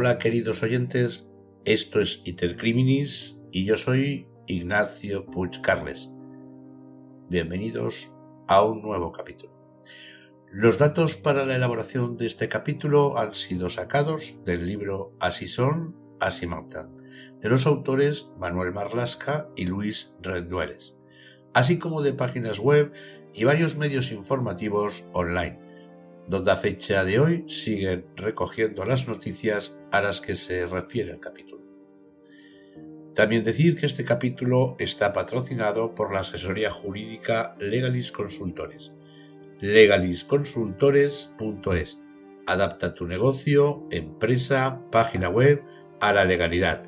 Hola queridos oyentes, esto es Itercriminis y yo soy Ignacio Puig Carles. Bienvenidos a un nuevo capítulo. Los datos para la elaboración de este capítulo han sido sacados del libro Así son, así matan, de los autores Manuel Marlasca y Luis Rendueles, así como de páginas web y varios medios informativos online, donde a fecha de hoy siguen recogiendo las noticias a las que se refiere el capítulo. También decir que este capítulo está patrocinado por la asesoría jurídica Legalis Consultores. legalisconsultores.es. Adapta tu negocio, empresa, página web a la legalidad.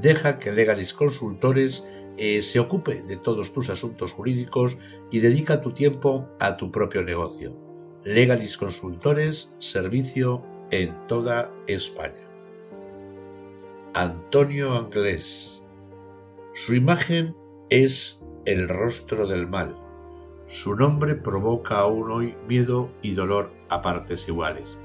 Deja que Legalis Consultores eh, se ocupe de todos tus asuntos jurídicos y dedica tu tiempo a tu propio negocio. Legalis Consultores, servicio en toda España. Antonio Anglés. Su imagen es el rostro del mal. Su nombre provoca aún hoy miedo y dolor a partes iguales.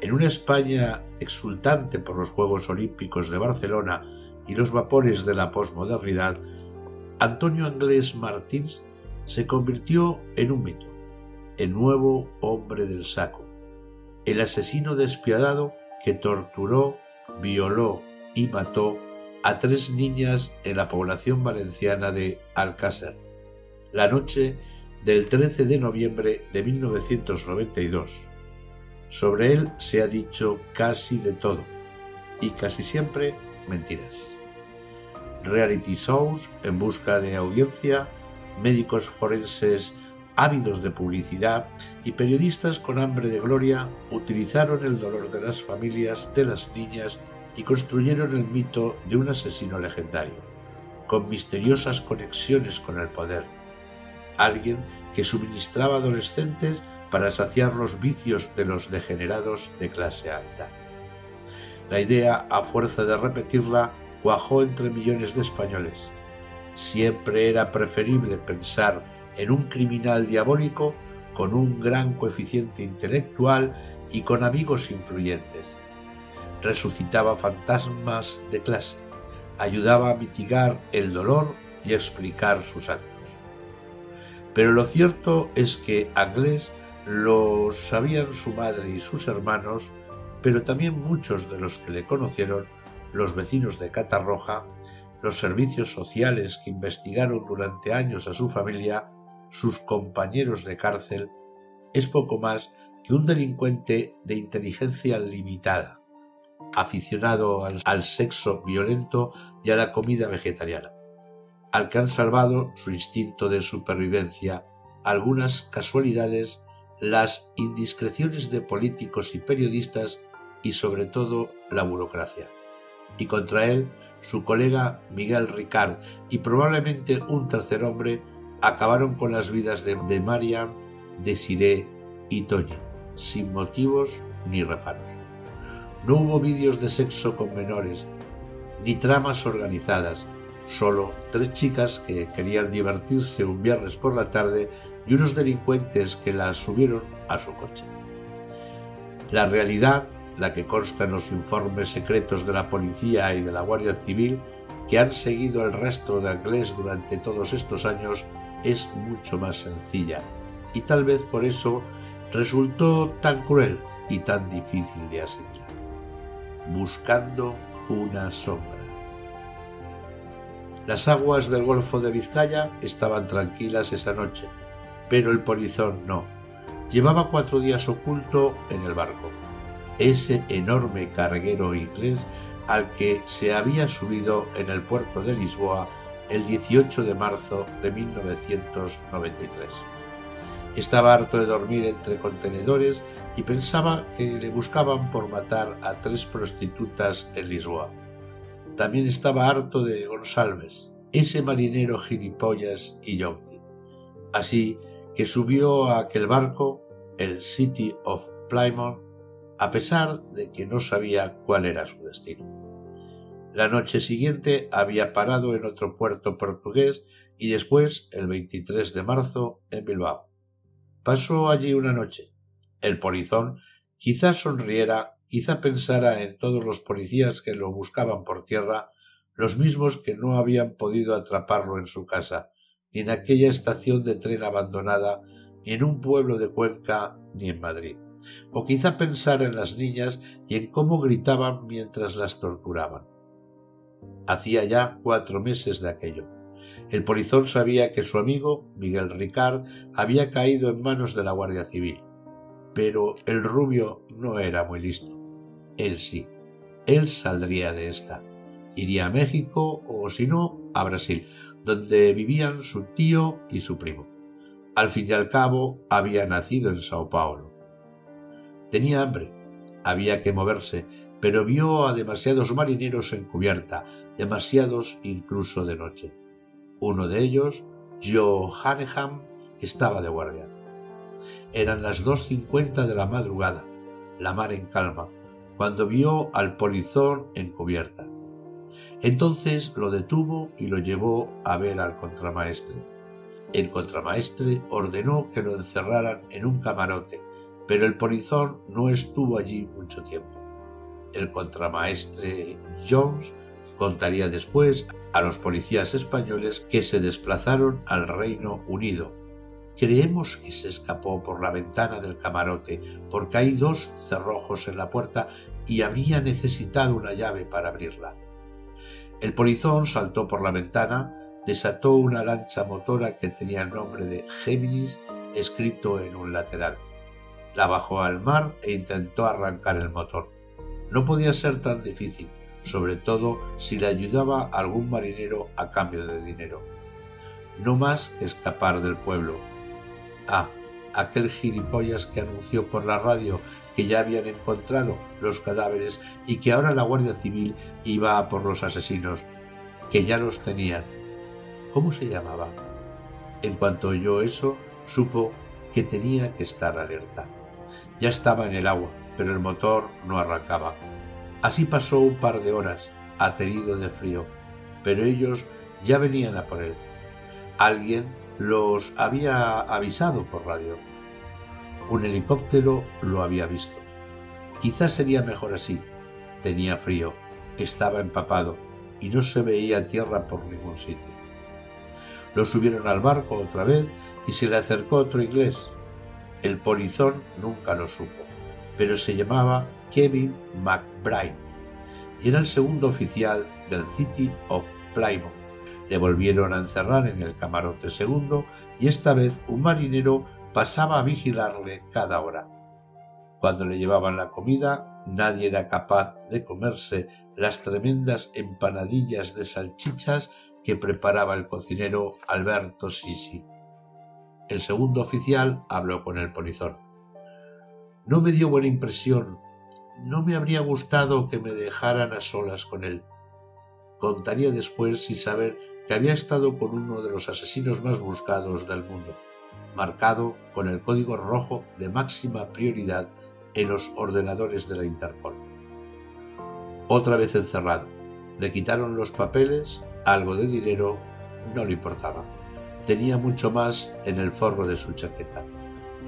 En una España exultante por los Juegos Olímpicos de Barcelona y los vapores de la posmodernidad, Antonio Anglés Martins se convirtió en un mito, el nuevo hombre del saco, el asesino despiadado que torturó, violó y mató a tres niñas en la población valenciana de Alcácer, la noche del 13 de noviembre de 1992. Sobre él se ha dicho casi de todo y casi siempre mentiras. Reality shows en busca de audiencia, médicos forenses ávidos de publicidad y periodistas con hambre de gloria utilizaron el dolor de las familias de las niñas y construyeron el mito de un asesino legendario, con misteriosas conexiones con el poder, alguien que suministraba adolescentes para saciar los vicios de los degenerados de clase alta. La idea, a fuerza de repetirla, cuajó entre millones de españoles. Siempre era preferible pensar en un criminal diabólico con un gran coeficiente intelectual y con amigos influyentes resucitaba fantasmas de clase, ayudaba a mitigar el dolor y explicar sus actos. Pero lo cierto es que Anglés lo sabían su madre y sus hermanos, pero también muchos de los que le conocieron, los vecinos de Catarroja, los servicios sociales que investigaron durante años a su familia, sus compañeros de cárcel, es poco más que un delincuente de inteligencia limitada, aficionado al, sexo violento y a la comida vegetariana, al que han salvado su instinto de supervivencia, algunas casualidades, las indiscreciones de políticos y periodistas y sobre todo la burocracia. Y contra él, su colega Miguel Ricard y probablemente un tercer hombre acabaron con las vidas de, de Mariam, Desiree y Toñi, sin motivos ni reparos. No hubo vídeos de sexo con menores, ni tramas organizadas, solo tres chicas que querían divertirse un viernes por la tarde y unos delincuentes que las subieron a su coche. La realidad, la que consta en los informes secretos de la policía y de la Guardia Civil, que han seguido el rastro de Anglés durante todos estos años, es mucho más sencilla, y tal vez por eso resultó tan cruel y tan difícil de asimilar buscando una sombra. Las aguas del Golfo de Vizcaya estaban tranquilas esa noche, pero el polizón no. Llevaba cuatro días oculto en el barco, ese enorme carguero inglés al que se había subido en el puerto de Lisboa el 18 de marzo de 1993. Estaba harto de dormir entre contenedores y pensaba que le buscaban por matar a tres prostitutas en Lisboa. También estaba harto de Gonsalves, ese marinero gilipollas y yonki. Así que subió a aquel barco, el City of Plymouth, a pesar de que no sabía cuál era su destino. La noche siguiente había parado en otro puerto portugués y después, el 23 de marzo, en Bilbao. Pasó allí una noche. El polizón quizás sonriera quizá pensara en todos los policías que lo buscaban por tierra, los mismos que no habían podido atraparlo en su casa, ni en aquella estación de tren abandonada, ni en un pueblo de Cuenca, ni en Madrid. O quizá pensara en las niñas y en cómo gritaban mientras las torturaban. Hacía ya cuatro meses de aquello. El polizón sabía que su amigo, Miguel Ricard, había caído en manos de la Guardia Civil. Pero el rubio no era muy listo. Él sí. Él saldría de esta. Iría a México o, si no, a Brasil, donde vivían su tío y su primo. Al fin y al cabo, había nacido en Sao Paulo. Tenía hambre, había que moverse, pero vio a demasiados marineros en cubierta, demasiados incluso de noche. Uno de ellos, Joe Hanneham, estaba de guardia. Eran las dos cincuenta de la madrugada, la mar en calma, cuando vio al polizón en cubierta. Entonces lo detuvo y lo llevó a ver al contramaestre. El contramaestre ordenó que lo encerraran en un camarote, pero el polizón no estuvo allí mucho tiempo. El contramaestre Jones contaría después a los policías españoles que se desplazaron al Reino Unido. Creemos que se escapó por la ventana del camarote, porque hay dos cerrojos en la puerta y habría necesitado una llave para abrirla. El polizón saltó por la ventana, desató una lancha motora que tenía el nombre de Géminis escrito en un lateral. La bajó al mar e intentó arrancar el motor. No podía ser tan difícil, sobre todo si le ayudaba algún marinero a cambio de dinero. No más que escapar del pueblo. Ah, aquel gilipollas que anunció por la radio que ya habían encontrado los cadáveres y que ahora la Guardia Civil iba a por los asesinos, que ya los tenían. ¿Cómo se llamaba? En cuanto oyó eso, supo que tenía que estar alerta. Ya estaba en el agua, pero el motor no arrancaba. Así pasó un par de horas, aterido de frío, pero ellos ya venían a por él. Alguien los había avisado por radio. Un helicóptero lo había visto. Quizás sería mejor así. Tenía frío, estaba empapado y no se veía tierra por ningún sitio. Lo subieron al barco otra vez y se le acercó otro inglés. El polizón nunca lo supo, pero se llamaba Kevin McBride y era el segundo oficial del City of Plymouth le volvieron a encerrar en el camarote segundo y esta vez un marinero pasaba a vigilarle cada hora. Cuando le llevaban la comida, nadie era capaz de comerse las tremendas empanadillas de salchichas que preparaba el cocinero Alberto Sisi. El segundo oficial habló con el polizón. No me dio buena impresión. No me habría gustado que me dejaran a solas con él. Contaría después sin saber que había estado con uno de los asesinos más buscados del mundo, marcado con el código rojo de máxima prioridad en los ordenadores de la Interpol. Otra vez encerrado, le quitaron los papeles, algo de dinero, no le importaba. Tenía mucho más en el forro de su chaqueta,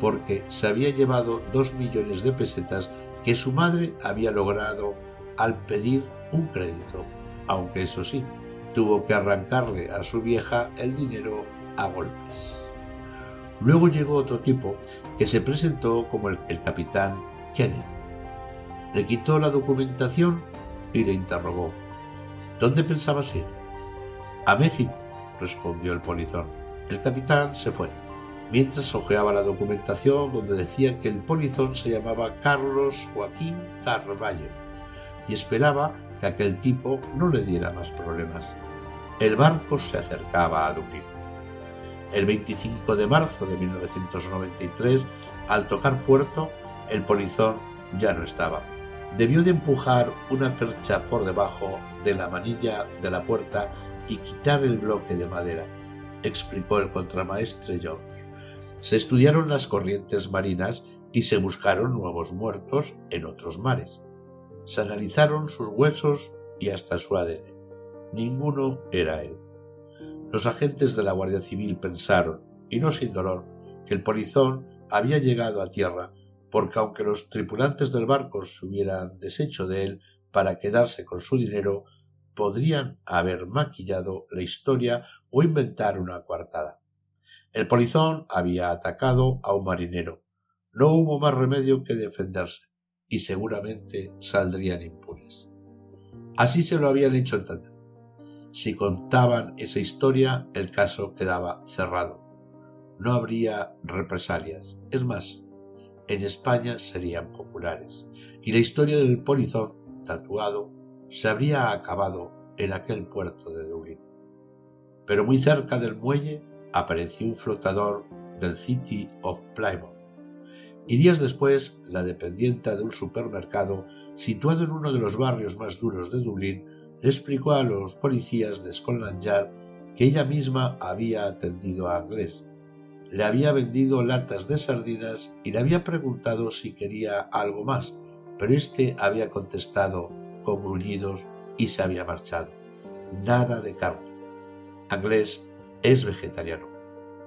porque se había llevado dos millones de pesetas que su madre había logrado al pedir un crédito, aunque eso sí, tuvo que arrancarle a su vieja el dinero a golpes. Luego llegó otro tipo que se presentó como el, capitán Kenneth. Le quitó la documentación y le interrogó. ¿Dónde pensabas ir? A México, respondió el polizón. El capitán se fue, mientras hojeaba la documentación donde decía que el polizón se llamaba Carlos Joaquín Carvalho y esperaba que aquel tipo no le diera más problemas. El barco se acercaba a Dublín. El 25 de marzo de 1993, al tocar puerto, el polizón ya no estaba. Debió de empujar una percha por debajo de la manilla de la puerta y quitar el bloque de madera, explicó el contramaestre Jones. Se estudiaron las corrientes marinas y se buscaron nuevos muertos en otros mares. Se analizaron sus huesos y hasta su ADN. Ninguno era él. Los agentes de la Guardia Civil pensaron, y no sin dolor, que el polizón había llegado a tierra porque aunque los tripulantes del barco se hubieran deshecho de él para quedarse con su dinero, podrían haber maquillado la historia o inventar una coartada. El polizón había atacado a un marinero. No hubo más remedio que defenderse, y seguramente saldrían impunes. Así se lo habían hecho entender. Si contaban esa historia, el caso quedaba cerrado. No habría represalias. Es más, en España serían populares, y la historia del polizón tatuado se habría acabado en aquel puerto de Dublín. Pero muy cerca del muelle apareció un flotador del City of Plymouth, y días después la dependienta de un supermercado situado en uno de los barrios más duros de Dublín explicó a los policías de Scotland Yard que ella misma había atendido a Anglés. Le había vendido latas de sardinas y le había preguntado si quería algo más, pero éste había contestado con gruñidos y se había marchado. Nada de carne. Anglés es vegetariano.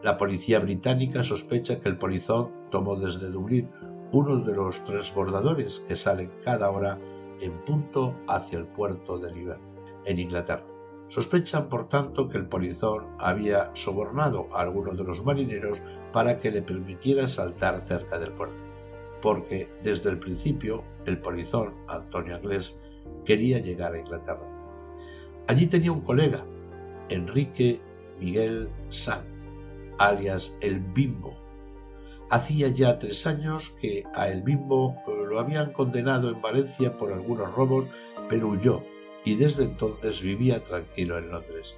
La policía británica sospecha que el polizón tomó desde Dublín uno de los transbordadores que salen cada hora en punto hacia el puerto de Liverpool, en Inglaterra. Sospechan, por tanto, que el polizón había sobornado a alguno de los marineros para que le permitiera saltar cerca del puerto, porque desde el principio el polizón, Antonio Anglés, quería llegar a Inglaterra. Allí tenía un colega, Enrique Miguel Sanz, alias el Bimbo. Hacía ya tres años que a el Bimbo lo habían condenado en Valencia por algunos robos, pero huyó y desde entonces vivía tranquilo en Londres.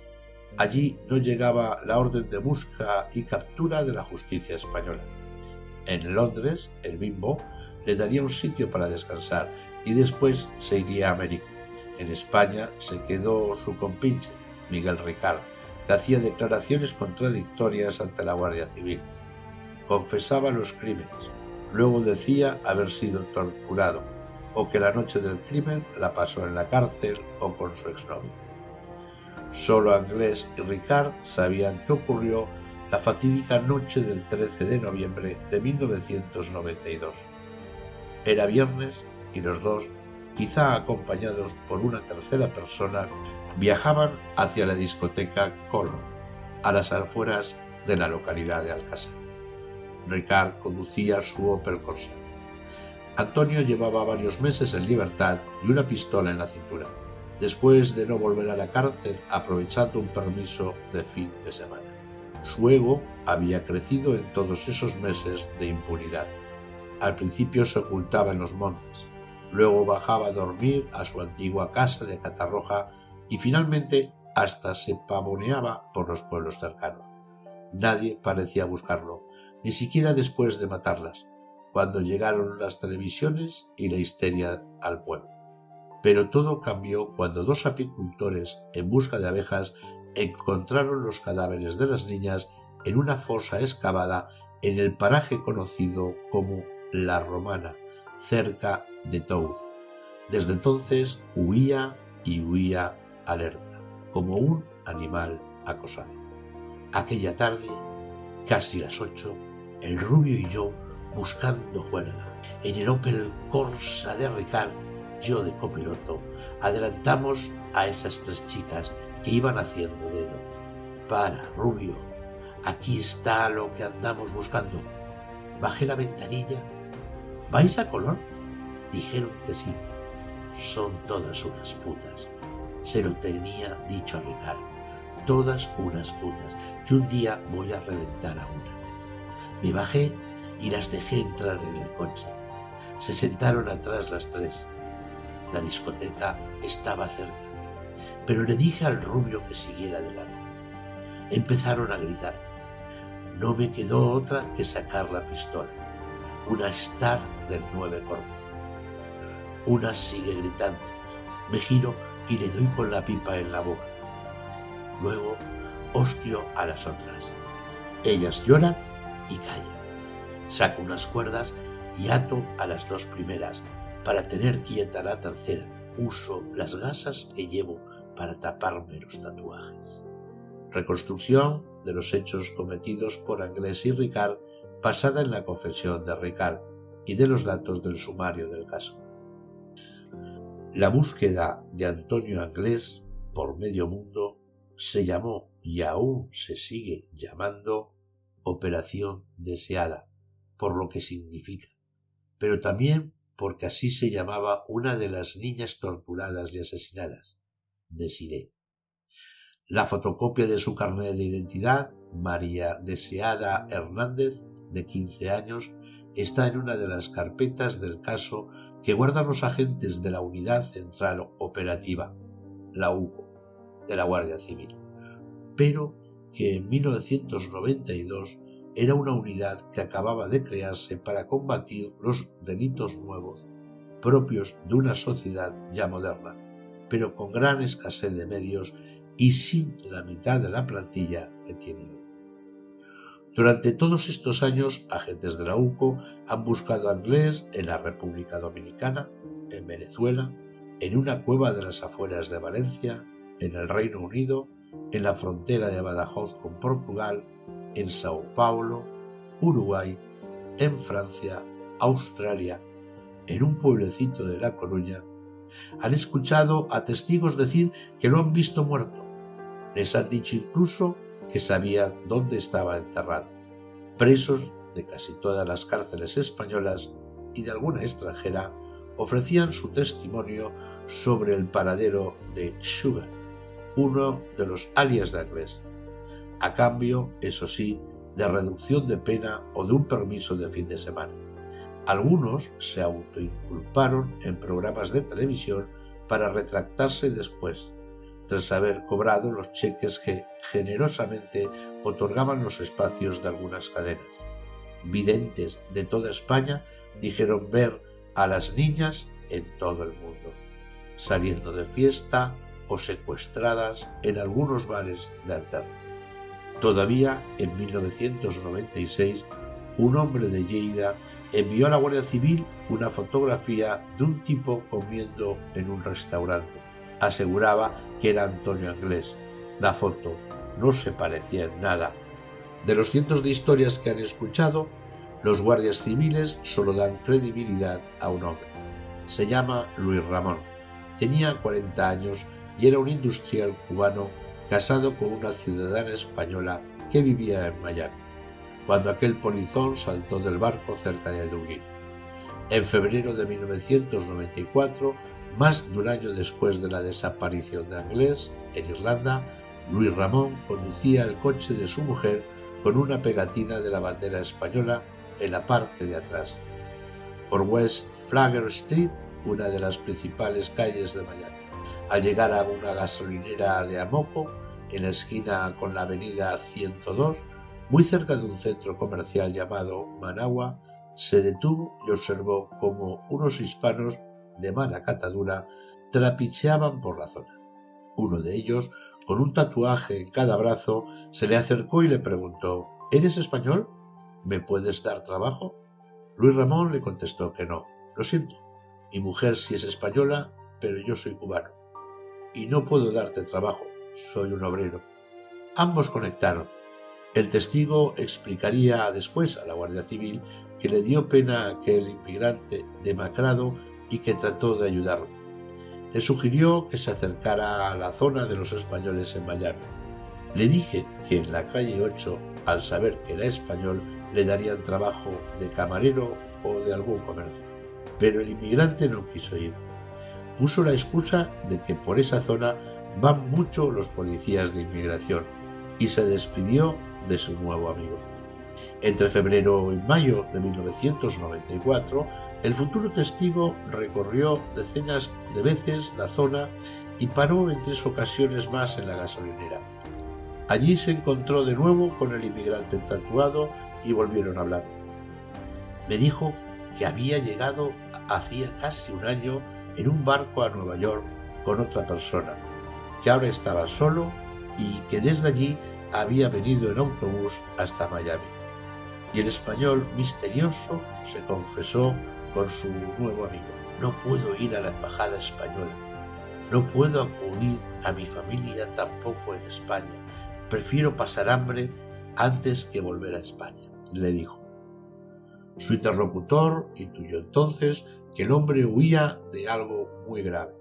Allí no llegaba la orden de busca y captura de la justicia española. En Londres, el Bimbo le daría un sitio para descansar y después se iría a América. En España se quedó su compinche, Miguel Ricard, hacía declaraciones contradictorias ante la Guardia Civil. Confesaba los crímenes, luego decía haber sido torturado, o que la noche del crimen la pasó en la cárcel o con su exnovio. Solo Anglés y Ricard sabían qué ocurrió la fatídica noche del 13 de noviembre de 1992. Era viernes y los dos, quizá acompañados por una tercera persona, viajaban hacia la discoteca Color, a las afueras de la localidad de Alcázar. Ricard conducía su Opel Corsa. Antonio llevaba varios meses en libertad y una pistola en la cintura, después de no volver a la cárcel aprovechando un permiso de fin de semana. Su ego había crecido en todos esos meses de impunidad. Al principio se ocultaba en los montes, luego bajaba a dormir a su antigua casa de Catarroja y finalmente hasta se pavoneaba por los pueblos cercanos. Nadie parecía buscarlo, ni siquiera después de matarlas, cuando llegaron las televisiones y la histeria al pueblo. Pero todo cambió cuando dos apicultores, en busca de abejas, encontraron los cadáveres de las niñas en una fosa excavada en el paraje conocido como La Romana, cerca de Tours. Desde entonces huía y huía alerta, como un animal acosado. Aquella tarde, casi las ocho, el rubio y yo buscando juerga. En el Opel Corsa de Ricard, yo de copiloto, adelantamos a esas tres chicas que iban haciendo dedo. Para, rubio, aquí está lo que andamos buscando. Bajé la ventanilla. ¿Vais a color? Dijeron que sí. Son todas unas putas. Se lo tenía dicho a Ricardo. Todas unas putas. Y un día voy a reventar a una. Me bajé y las dejé entrar en el coche. Se sentaron atrás las tres. La discoteca estaba cerca, pero le dije al rubio que siguiera adelante. Empezaron a gritar. No me quedó otra que sacar la pistola, una Star del 9 Corpo. Una sigue gritando. Me giro y le doy con la pipa en la boca. Luego hostio a las otras. Ellas lloran y callan. Saco unas cuerdas y ato a las dos primeras para tener quieta la tercera. Uso las gasas que llevo para taparme los tatuajes. Reconstrucción de los hechos cometidos por Anglés y Ricard basada en la confesión de Ricard y de los datos del sumario del caso. La búsqueda de Antonio Anglés por medio mundo se llamó y aún se sigue llamando Operación Deseada, por lo que significa, pero también porque así se llamaba una de las niñas torturadas y asesinadas, Desiré. La fotocopia de su carnet de identidad, María Deseada Hernández, de 15 años, está en una de las carpetas del caso que guardan los agentes de la Unidad Central Operativa, la UCO, de la Guardia Civil, pero que en 1992 era una unidad que acababa de crearse para combatir los delitos nuevos propios de una sociedad ya moderna, pero con gran escasez de medios y sin la mitad de la plantilla que tiene. Durante todos estos años, agentes de la UCO han buscado a Anglés en la República Dominicana, en Venezuela, en una cueva de las afueras de Valencia, en el Reino Unido, en la frontera de Badajoz con Portugal, en Sao Paulo, Uruguay, en Francia, Australia, en un pueblecito de La Coruña, han escuchado a testigos decir que lo han visto muerto. Les han dicho incluso que sabían dónde estaba enterrado. Presos de casi todas las cárceles españolas y de alguna extranjera ofrecían su testimonio sobre el paradero de Sugar, uno de los alias de Anglés, a cambio, eso sí, de reducción de pena o de un permiso de fin de semana. Algunos se autoinculparon en programas de televisión para retractarse después, tras haber cobrado los cheques que generosamente otorgaban los espacios de algunas cadenas. Videntes de toda España dijeron ver a las niñas en todo el mundo, saliendo de fiesta o secuestradas en algunos bares de alterno. Todavía en 1996, un hombre de Lleida envió a la Guardia Civil una fotografía de un tipo comiendo en un restaurante aseguraba que era Antonio Anglés. La foto no se parecía en nada. De los cientos de historias que han escuchado, los guardias civiles solo dan credibilidad a un hombre. Se llama Luis Ramón. Tenía 40 años y era un industrial cubano casado con una ciudadana española que vivía en Miami, cuando aquel polizón saltó del barco cerca de Dublín. En febrero de 1994 más de un año después de la desaparición de Anglés en Irlanda, Luis Ramón conducía el coche de su mujer con una pegatina de la bandera española en la parte de atrás. Por West Flagger Street, una de las principales calles de Miami. Al llegar a una gasolinera de Amoco, en la esquina con la avenida 102, muy cerca de un centro comercial llamado Managua, se detuvo y observó cómo unos hispanos de mala catadura trapicheaban por la zona. Uno de ellos, con un tatuaje en cada brazo, se le acercó y le preguntó ¿Eres español? ¿Me puedes dar trabajo? Luis Ramón le contestó que no. Lo siento. Mi mujer sí es española, pero yo soy cubano. Y no puedo darte trabajo. Soy un obrero. Ambos conectaron. El testigo explicaría después a la Guardia Civil que le dio pena a aquel inmigrante demacrado y que trató de ayudarlo. Le sugirió que se acercara a la zona de los españoles en Miami. Le dije que en la calle 8, al saber que era español, le darían trabajo de camarero o de algún comercio. Pero el inmigrante no quiso ir. Puso la excusa de que por esa zona van mucho los policías de inmigración y se despidió de su nuevo amigo. Entre febrero y mayo de 1994, el futuro testigo recorrió decenas de veces la zona y paró en tres ocasiones más en la gasolinera. Allí se encontró de nuevo con el inmigrante tatuado y volvieron a hablar. Me dijo que había llegado hacía casi un año en un barco a Nueva York con otra persona, que ahora estaba solo y que desde allí había venido en autobús hasta Miami. Y el español misterioso se confesó con su nuevo amigo. No puedo ir a la embajada española. No puedo acudir a mi familia tampoco en España. Prefiero pasar hambre antes que volver a España, le dijo. Su interlocutor intuyó entonces que el hombre huía de algo muy grave.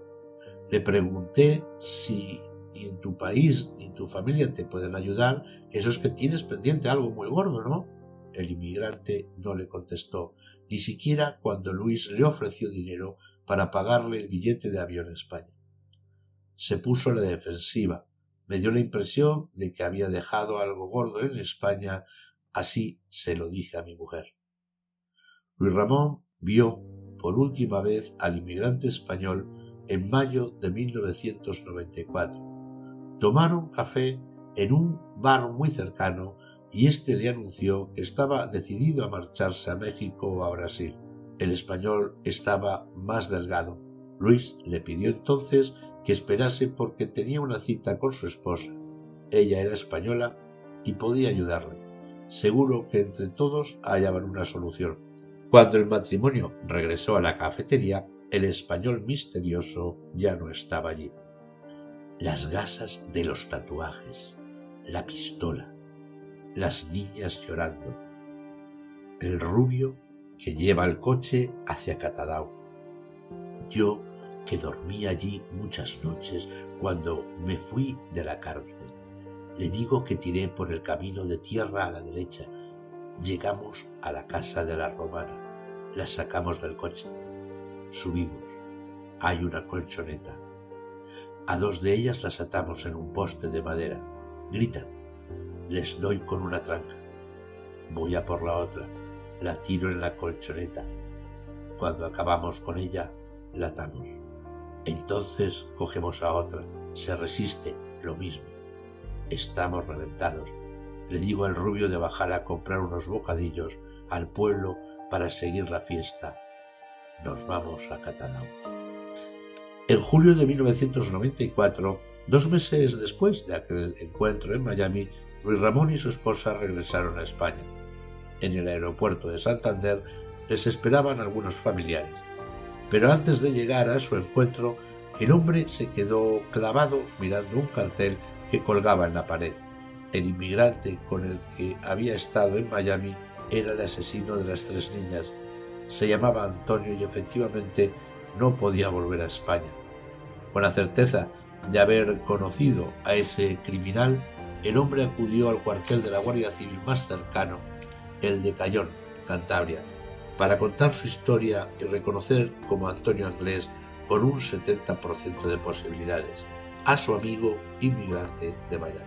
Le pregunté si ni en tu país ni en tu familia te pueden ayudar, eso es que tienes pendiente algo muy gordo, ¿no? El inmigrante no le contestó, ni siquiera cuando Luis le ofreció dinero para pagarle el billete de avión a España. Se puso a la defensiva. Me dio la impresión de que había dejado algo gordo en España, así se lo dije a mi mujer. Luis Ramón vio por última vez al inmigrante español en mayo de 1994. Tomaron café en un bar muy cercano y éste le anunció que estaba decidido a marcharse a México o a Brasil. El español estaba más delgado. Luis le pidió entonces que esperase porque tenía una cita con su esposa. Ella era española y podía ayudarle. Seguro que entre todos hallaban una solución. Cuando el matrimonio regresó a la cafetería, el español misterioso ya no estaba allí. Las gasas de los tatuajes, la pistola, las niñas llorando, el rubio que lleva el coche hacia Catadao. Yo que dormí allí muchas noches cuando me fui de la cárcel. Le digo que tiré por el camino de tierra a la derecha. Llegamos a la casa de la romana. La sacamos del coche. Subimos. Hay una colchoneta. A dos de ellas las atamos en un poste de madera. Gritan. Les doy con una tranca. Voy a por la otra. La tiro en la colchoneta. Cuando acabamos con ella, la atamos. Entonces cogemos a otra. Se resiste. Lo mismo. Estamos reventados. Le digo al rubio de bajar a comprar unos bocadillos al pueblo para seguir la fiesta nos vamos a Catadao. En julio de 1994, dos meses después de aquel encuentro en Miami, Luis Ramón y su esposa regresaron a España. En el aeropuerto de Santander les esperaban algunos familiares. Pero antes de llegar a su encuentro, el hombre se quedó clavado mirando un cartel que colgaba en la pared. El inmigrante con el que había estado en Miami era el asesino de las tres niñas se llamaba Antonio y efectivamente no podía volver a España. Con la certeza de haber conocido a ese criminal, el hombre acudió al cuartel de la Guardia Civil más cercano, el de Cayón, Cantabria, para contar su historia y reconocer como Antonio Anglés con un 70% de posibilidades a su amigo inmigrante de Miami.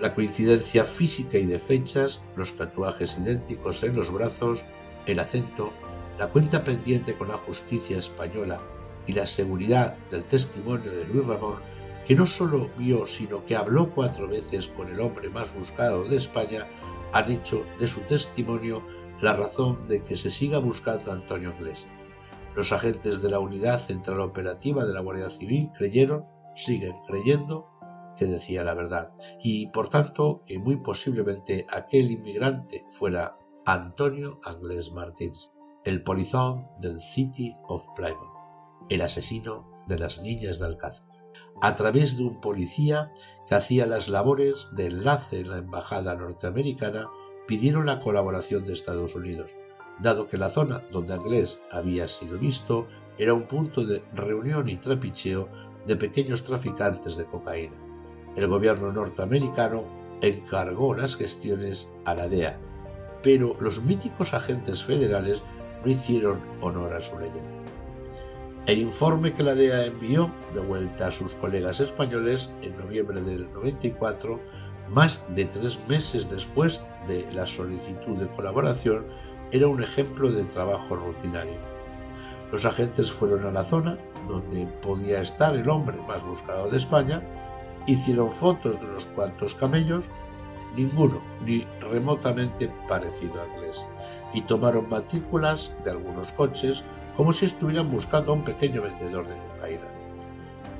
La coincidencia física y de fechas, los tatuajes idénticos en los brazos, el acento, la cuenta pendiente con la justicia española y la seguridad del testimonio de Luis Ramón, que no solo vio, sino que habló cuatro veces con el hombre más buscado de España, han hecho de su testimonio la razón de que se siga buscando a Antonio Inglés. Los agentes de la Unidad Central Operativa de la Guardia Civil creyeron, siguen creyendo, que decía la verdad, y por tanto que muy posiblemente aquel inmigrante fuera Antonio Anglés Martins, el polizón del City of Plymouth, el asesino de las niñas de Alcázar, a través de un policía que hacía las labores de enlace en la embajada norteamericana, pidieron la colaboración de Estados Unidos, dado que la zona donde Anglés había sido visto era un punto de reunión y trapicheo de pequeños traficantes de cocaína. El gobierno norteamericano encargó las gestiones a la DEA, pero los míticos agentes federales no hicieron honor a su leyenda. El informe que la DEA envió de vuelta a sus colegas españoles en noviembre del 94, más de tres meses después de la solicitud de colaboración, era un ejemplo de trabajo rutinario. Los agentes fueron a la zona donde podía estar el hombre más buscado de España, hicieron fotos de unos cuantos camellos ninguno ni remotamente parecido a inglés, y tomaron matrículas de algunos coches como si estuvieran buscando a un pequeño vendedor de cocaína.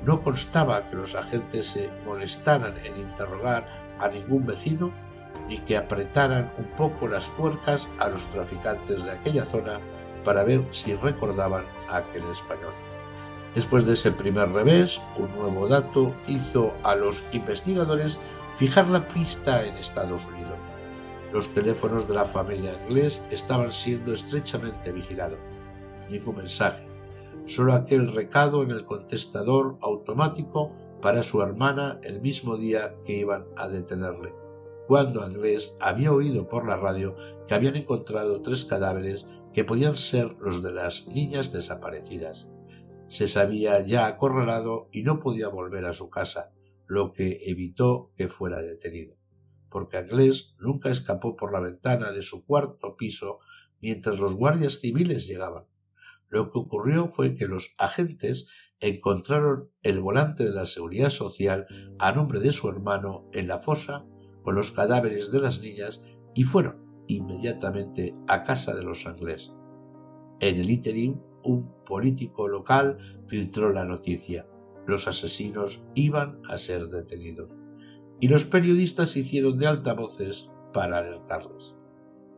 No constaba que los agentes se molestaran en interrogar a ningún vecino ni que apretaran un poco las tuercas a los traficantes de aquella zona para ver si recordaban a aquel español. Después de ese primer revés, un nuevo dato hizo a los investigadores fijar la pista en Estados Unidos. Los teléfonos de la familia inglés estaban siendo estrechamente vigilados. Ningún mensaje, solo aquel recado en el contestador automático para su hermana el mismo día que iban a detenerle, cuando Anglés había oído por la radio que habían encontrado tres cadáveres que podían ser los de las niñas desaparecidas. Se sabía ya acorralado y no podía volver a su casa, lo que evitó que fuera detenido, porque Anglés nunca escapó por la ventana de su cuarto piso mientras los guardias civiles llegaban. Lo que ocurrió fue que los agentes encontraron el volante de la seguridad social a nombre de su hermano en la fosa con los cadáveres de las niñas y fueron inmediatamente a casa de los anglés. En el interim, un político local filtró la noticia. Los asesinos iban a ser detenidos. Y los periodistas hicieron de altavoces para alertarles.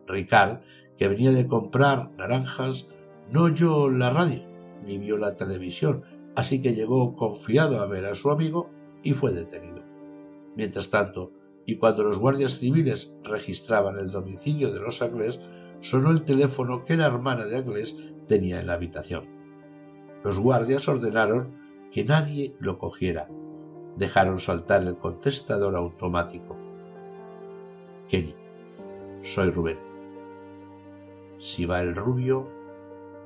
Ricard, que venía de comprar naranjas, no oyó la radio ni vio la televisión, así que llegó confiado a ver a su amigo y fue detenido. Mientras tanto, y cuando los guardias civiles registraban el domicilio de los Anglés, sonó el teléfono que la hermana de Anglés tenía en la habitación. Los guardias ordenaron que nadie lo cogiera. Dejaron saltar el contestador automático. Kenny, soy Rubén. Si va el rubio,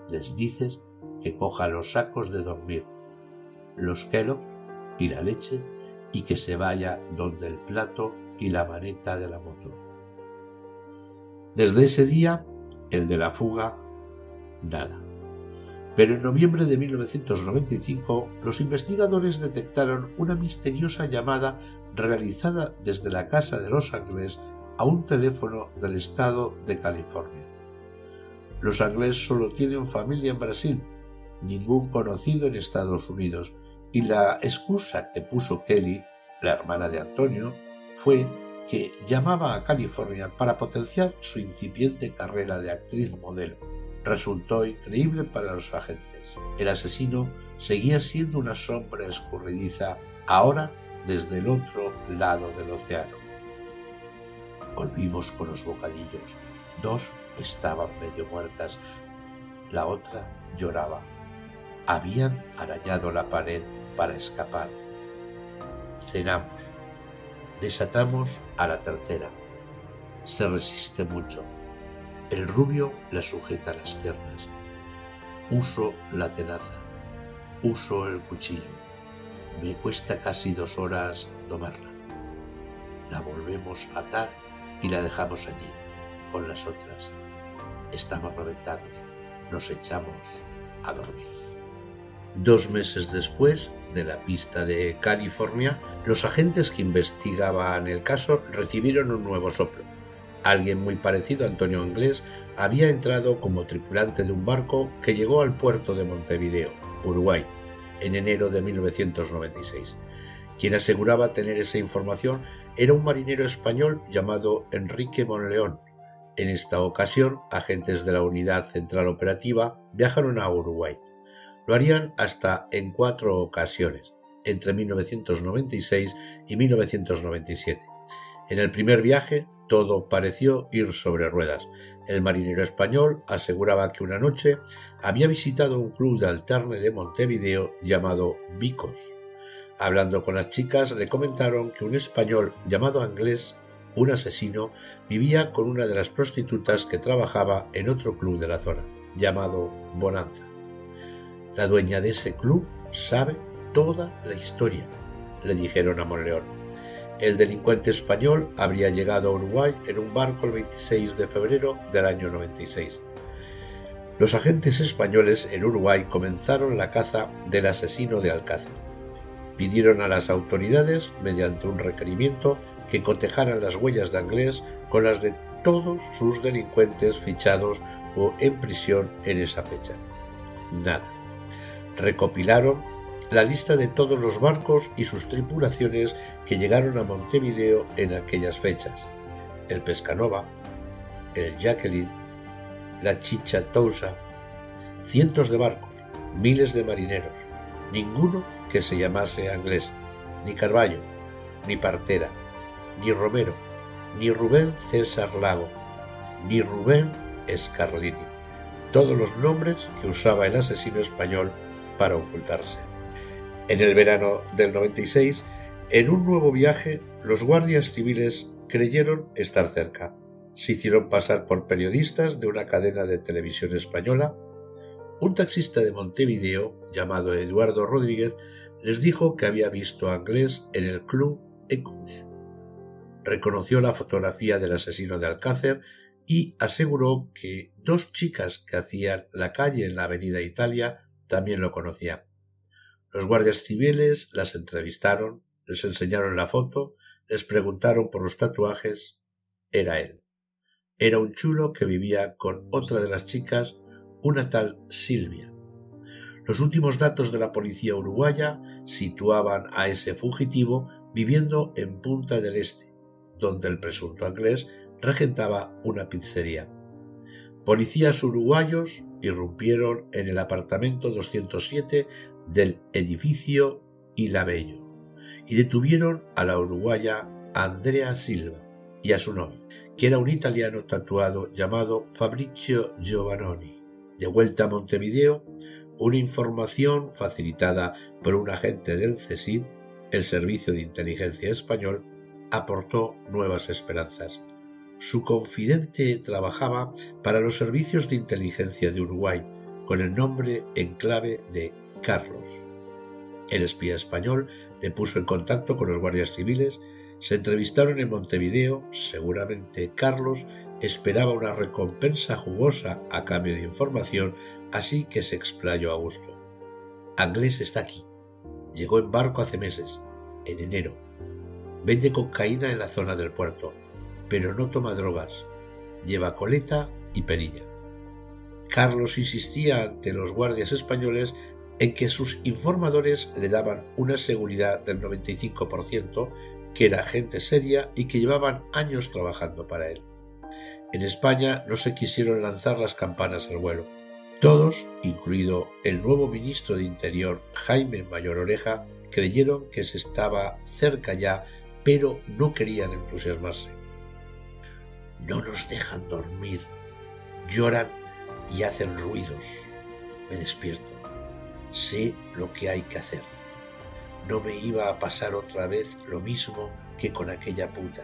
les dices que coja los sacos de dormir, los Kellogg y la leche y que se vaya donde el plato y la maneta de la moto. Desde ese día, el de la fuga, nada. Pero en noviembre de 1995, los investigadores detectaron una misteriosa llamada realizada desde la casa de Los Ángeles a un teléfono del estado de California. Los Ángeles solo tienen familia en Brasil, ningún conocido en Estados Unidos, y la excusa que puso Kelly, la hermana de Antonio, fue que llamaba a California para potenciar su incipiente carrera de actriz modelo. Resultó increíble para los agentes. El asesino seguía siendo una sombra escurridiza, ahora desde el otro lado del océano. Volvimos con los bocadillos. Dos estaban medio muertas, la otra lloraba. Habían arañado la pared para escapar. Cenamos. Desatamos a la tercera. Se resiste mucho. El rubio la sujeta las piernas. Uso la tenaza. Uso el cuchillo. Me cuesta casi dos horas tomarla. La volvemos a atar y la dejamos allí, con las otras. Estamos reventados. Nos echamos a dormir. Dos meses después de la pista de California, los agentes que investigaban el caso recibieron un nuevo soplo. Alguien muy parecido a Antonio Inglés había entrado como tripulante de un barco que llegó al puerto de Montevideo, Uruguay, en enero de 1996. Quien aseguraba tener esa información era un marinero español llamado Enrique Monleón. En esta ocasión, agentes de la Unidad Central Operativa viajaron a Uruguay. Lo harían hasta en cuatro ocasiones, entre 1996 y 1997. En el primer viaje todo pareció ir sobre ruedas. El marinero español aseguraba que una noche había visitado un club de alterne de Montevideo llamado Vicos. Hablando con las chicas le comentaron que un español llamado Anglés, un asesino, vivía con una de las prostitutas que trabajaba en otro club de la zona, llamado Bonanza. La dueña de ese club sabe toda la historia, le dijeron a Monleón. El delincuente español habría llegado a Uruguay en un barco el 26 de febrero del año 96. Los agentes españoles en Uruguay comenzaron la caza del asesino de Alcázar. Pidieron a las autoridades, mediante un requerimiento, que cotejaran las huellas de Anglés con las de todos sus delincuentes fichados o en prisión en esa fecha. Nada recopilaron la lista de todos los barcos y sus tripulaciones que llegaron a Montevideo en aquellas fechas. El Pescanova, el Jacqueline, la Chicha Tousa, cientos de barcos, miles de marineros, ninguno que se llamase Anglés, ni Carballo, ni Partera, ni Romero, ni Rubén César Lago, ni Rubén Scarlini, todos los nombres que usaba el asesino español para ocultarse. En el verano del 96, en un nuevo viaje, los guardias civiles creyeron estar cerca. Se hicieron pasar por periodistas de una cadena de televisión española. Un taxista de Montevideo, llamado Eduardo Rodríguez, les dijo que había visto a Anglés en el club Ecus. Reconoció la fotografía del asesino de Alcácer y aseguró que dos chicas que hacían la calle en la Avenida Italia también lo conocían. Los guardias civiles las entrevistaron, les enseñaron la foto, les preguntaron por los tatuajes. Era él. Era un chulo que vivía con otra de las chicas, una tal Silvia. Los últimos datos de la policía uruguaya situaban a ese fugitivo viviendo en Punta del Este, donde el presunto inglés regentaba una pizzería. Policías uruguayos irrumpieron en el apartamento 207 del edificio Ilabello y detuvieron a la uruguaya Andrea Silva y a su novio, que era un italiano tatuado llamado Fabrizio Giovannoni. De vuelta a Montevideo, una información facilitada por un agente del CESID, el Servicio de Inteligencia Español, aportó nuevas esperanzas. Su confidente trabajaba para los servicios de inteligencia de Uruguay con el nombre en clave de Carlos. El espía español le puso en contacto con los guardias civiles, se entrevistaron en Montevideo, seguramente Carlos esperaba una recompensa jugosa a cambio de información, así que se explayó a gusto. Anglés está aquí. Llegó en barco hace meses, en enero. Vende cocaína en la zona del puerto, pero no toma drogas. Lleva coleta y perilla. Carlos insistía ante los guardias españoles en que sus informadores le daban una seguridad del 95%, que era gente seria y que llevaban años trabajando para él. En España no se quisieron lanzar las campanas al vuelo. Todos, incluido el nuevo ministro de Interior, Jaime Mayor Oreja, creyeron que se estaba cerca ya, pero no querían entusiasmarse. No nos dejan dormir, lloran y hacen ruidos. Me despierto. Sé lo que hay que hacer. No me iba a pasar otra vez lo mismo que con aquella puta.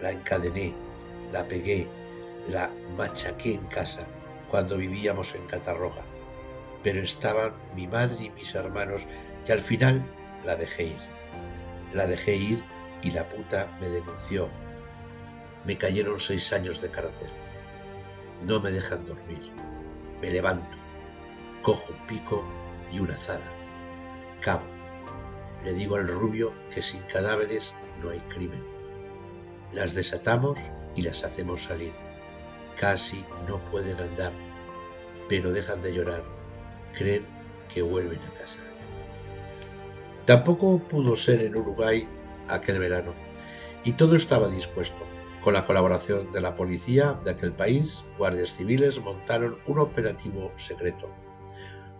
La encadené, la pegué, la machaqué en casa cuando vivíamos en Catarroja. Pero estaban mi madre y mis hermanos y al final la dejé ir. La dejé ir y la puta me denunció. Me cayeron seis años de cárcel. No me dejan dormir. Me levanto, cojo un pico y una azada. Cabo. Le digo al rubio que sin cadáveres no hay crimen. Las desatamos y las hacemos salir. Casi no pueden andar, pero dejan de llorar. Creen que vuelven a casa. Tampoco pudo ser en Uruguay aquel verano, y todo estaba dispuesto. Con la colaboración de la policía de aquel país, guardias civiles montaron un operativo secreto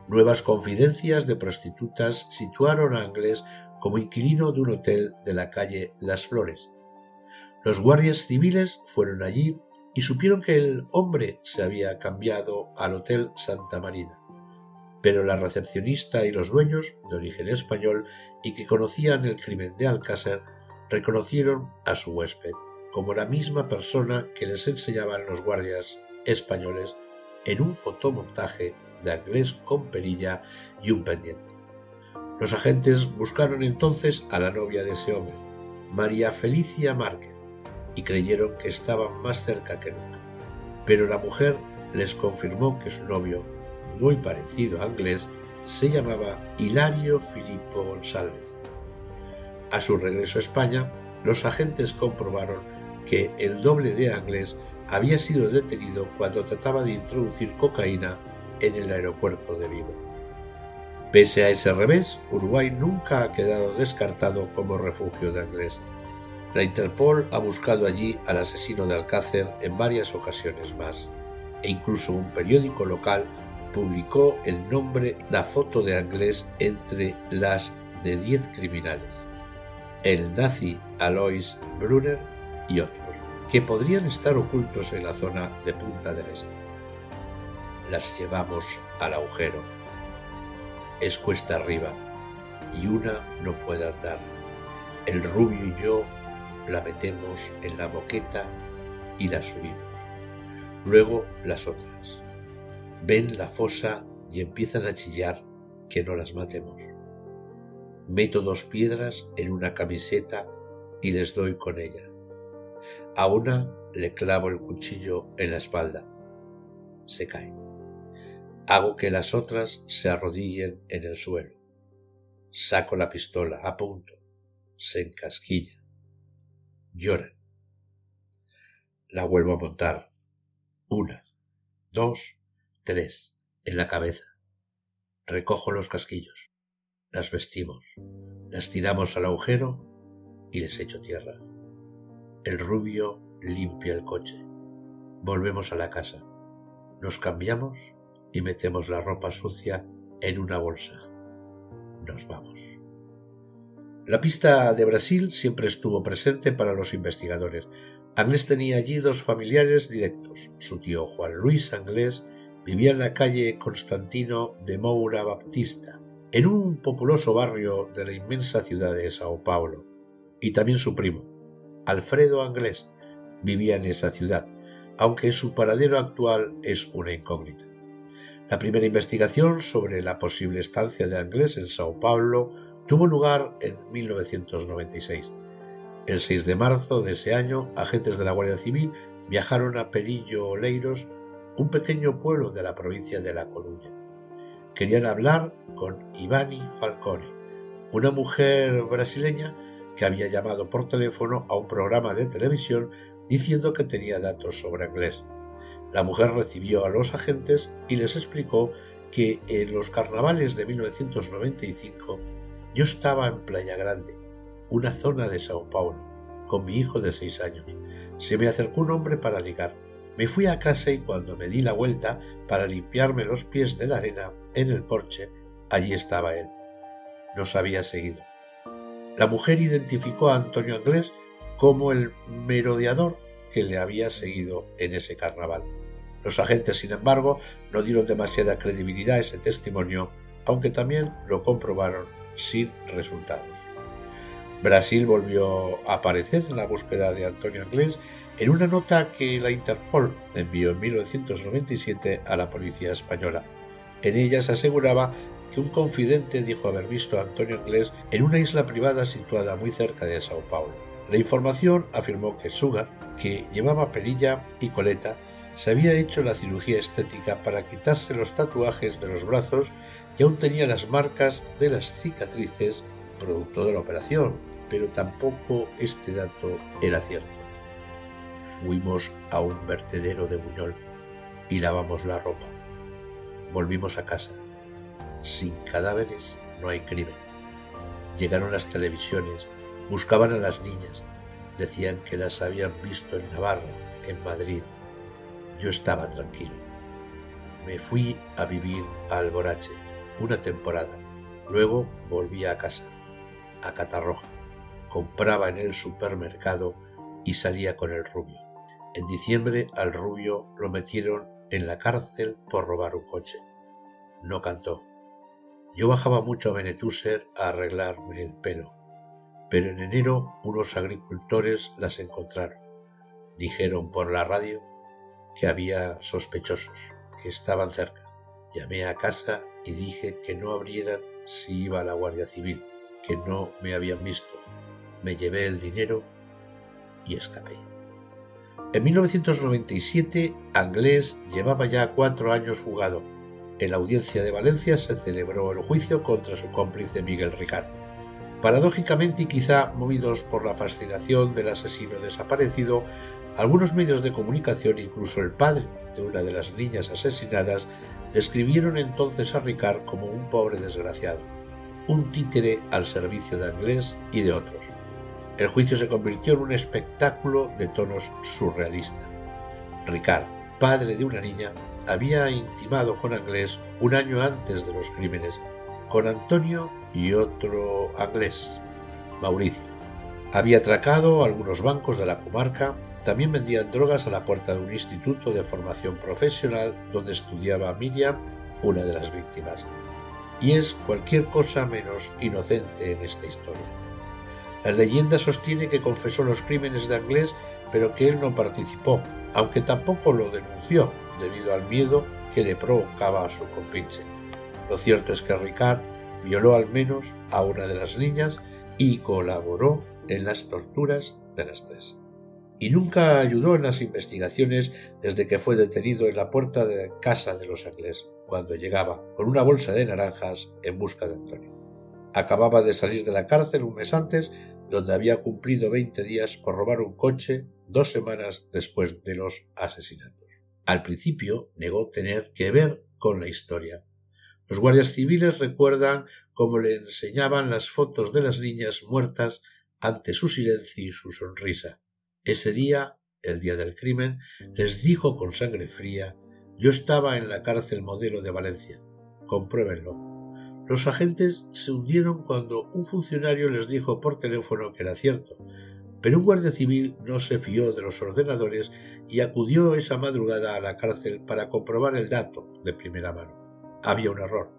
Nuevas confidencias de prostitutas situaron a Anglés como inquilino de un hotel de la calle Las Flores. Los guardias civiles fueron allí y supieron que el hombre se había cambiado al Hotel Santa Marina. Pero la recepcionista y los dueños, de origen español y que conocían el crimen de Alcácer, reconocieron a su huésped como la misma persona que les enseñaban los guardias españoles en un fotomontaje de inglés con perilla y un pendiente. Los agentes buscaron entonces a la novia de ese hombre, María Felicia Márquez, y creyeron que estaban más cerca que nunca. Pero la mujer les confirmó que su novio, muy parecido a inglés, se llamaba Hilario Filippo González. A su regreso a España, los agentes comprobaron que el doble de inglés había sido detenido cuando trataba de introducir cocaína en el aeropuerto de Vigo. Pese a ese revés, Uruguay nunca ha quedado descartado como refugio de Anglés. La Interpol ha buscado allí al asesino de Alcácer en varias ocasiones más, e incluso un periódico local publicó el nombre, la foto de Anglés entre las de 10 criminales, el nazi Alois Brunner y otros. que podrían estar ocultos en la zona de Punta del Este. Las llevamos al agujero. Es cuesta arriba y una no puede andar. El rubio y yo la metemos en la boqueta y la subimos. Luego las otras. Ven la fosa y empiezan a chillar que no las matemos. Meto dos piedras en una camiseta y les doy con ella. A una le clavo el cuchillo en la espalda. Se cae. Hago que las otras se arrodillen en el suelo. Saco la pistola a punto. Se encasquilla. Lloran. La vuelvo a montar. Una, dos, en la cabeza. Recojo los casquillos. Las vestimos. Las tiramos al agujero y les echo tierra. El rubio limpia el coche. Volvemos a la casa. Nos cambiamos y metemos la ropa sucia en una bolsa. Nos vamos. La pista de Brasil siempre estuvo presente para los investigadores. Anglés tenía allí dos familiares directos. Su tío Juan Luis Anglés vivía en la calle Constantino de Moura Baptista, en un populoso barrio de la inmensa ciudad de Sao Paulo, y también su primo, Alfredo Anglés, vivía en esa ciudad, aunque su paradero actual es una incógnita. La primera investigación sobre la posible estancia de Anglés en Sao Paulo tuvo lugar en 1996. El 6 de marzo de ese año, agentes de la Guardia Civil viajaron a Perillo Oleiros, un pequeño pueblo de la provincia de La Coruña. Querían hablar con Ivani Falcone, una mujer brasileña que había llamado por teléfono a un programa de televisión diciendo que tenía datos sobre Anglés. La mujer recibió a los agentes y les explicó que en los carnavales de 1995 yo estaba en Playa Grande, una zona de Sao Paulo, con mi hijo de seis años. Se me acercó un hombre para ligar. Me fui a casa y cuando me di la vuelta para limpiarme los pies de la arena en el porche, allí estaba él. Nos había seguido. La mujer identificó a Antonio Anglés como el merodeador que le había seguido en ese carnaval. Los agentes, sin embargo, no dieron demasiada credibilidad a ese testimonio, aunque también lo comprobaron sin resultados. Brasil volvió a aparecer en la búsqueda de Antonio Anglés en una nota que la Interpol envió en 1997 a la policía española. En ella se aseguraba que un confidente dijo haber visto a Antonio Anglés en una isla privada situada muy cerca de Sao Paulo. La información afirmó que Sugar, que llevaba perilla y coleta, se había hecho la cirugía estética para quitarse los tatuajes de los brazos y aún tenía las marcas de las cicatrices producto de la operación, pero tampoco este dato era cierto. Fuimos a un vertedero de Buñol y lavamos la ropa. Volvimos a casa. Sin cadáveres no hay crimen. Llegaron las televisiones, buscaban a las niñas, decían que las habían visto en Navarra, en Madrid. Yo estaba tranquilo. Me fui a vivir a Alborache una temporada. Luego volví a casa, a Catarroja. Compraba en el supermercado y salía con el rubio. En diciembre al rubio lo metieron en la cárcel por robar un coche. No cantó. Yo bajaba mucho a Benetúser a arreglarme el pelo, pero en enero unos agricultores las encontraron. Dijeron por la radio que había sospechosos, que estaban cerca. Llamé a casa y dije que no abrieran si iba a la Guardia Civil, que no me habían visto. Me llevé el dinero y escapé. En 1997, Anglés llevaba ya cuatro años jugado. En la audiencia de Valencia se celebró el juicio contra su cómplice Miguel Ricard. Paradójicamente y quizá movidos por la fascinación del asesino desaparecido, algunos medios de comunicación, incluso el padre de una de las niñas asesinadas, describieron entonces a Ricard como un pobre desgraciado, un títere al servicio de Anglés y de otros. El juicio se convirtió en un espectáculo de tonos surrealista. Ricard, padre de una niña, había intimado con Anglés un año antes de los crímenes, con Antonio y otro Anglés, Mauricio. Había atracado algunos bancos de la comarca también vendían drogas a la puerta de un instituto de formación profesional donde estudiaba Miriam, una de las víctimas. Y es cualquier cosa menos inocente en esta historia. La leyenda sostiene que confesó los crímenes de Anglés, pero que él no participó, aunque tampoco lo denunció, debido al miedo que le provocaba a su compinche. Lo cierto es que Ricard violó al menos a una de las niñas y colaboró en las torturas de las tres. Y nunca ayudó en las investigaciones desde que fue detenido en la puerta de casa de los Anglés, cuando llegaba con una bolsa de naranjas en busca de Antonio. Acababa de salir de la cárcel un mes antes, donde había cumplido veinte días por robar un coche dos semanas después de los asesinatos. Al principio negó tener que ver con la historia. Los guardias civiles recuerdan cómo le enseñaban las fotos de las niñas muertas ante su silencio y su sonrisa. Ese día, el día del crimen, les dijo con sangre fría yo estaba en la cárcel modelo de Valencia. Compruébenlo. Los agentes se hundieron cuando un funcionario les dijo por teléfono que era cierto, pero un guardia civil no se fió de los ordenadores y acudió esa madrugada a la cárcel para comprobar el dato de primera mano. Había un error.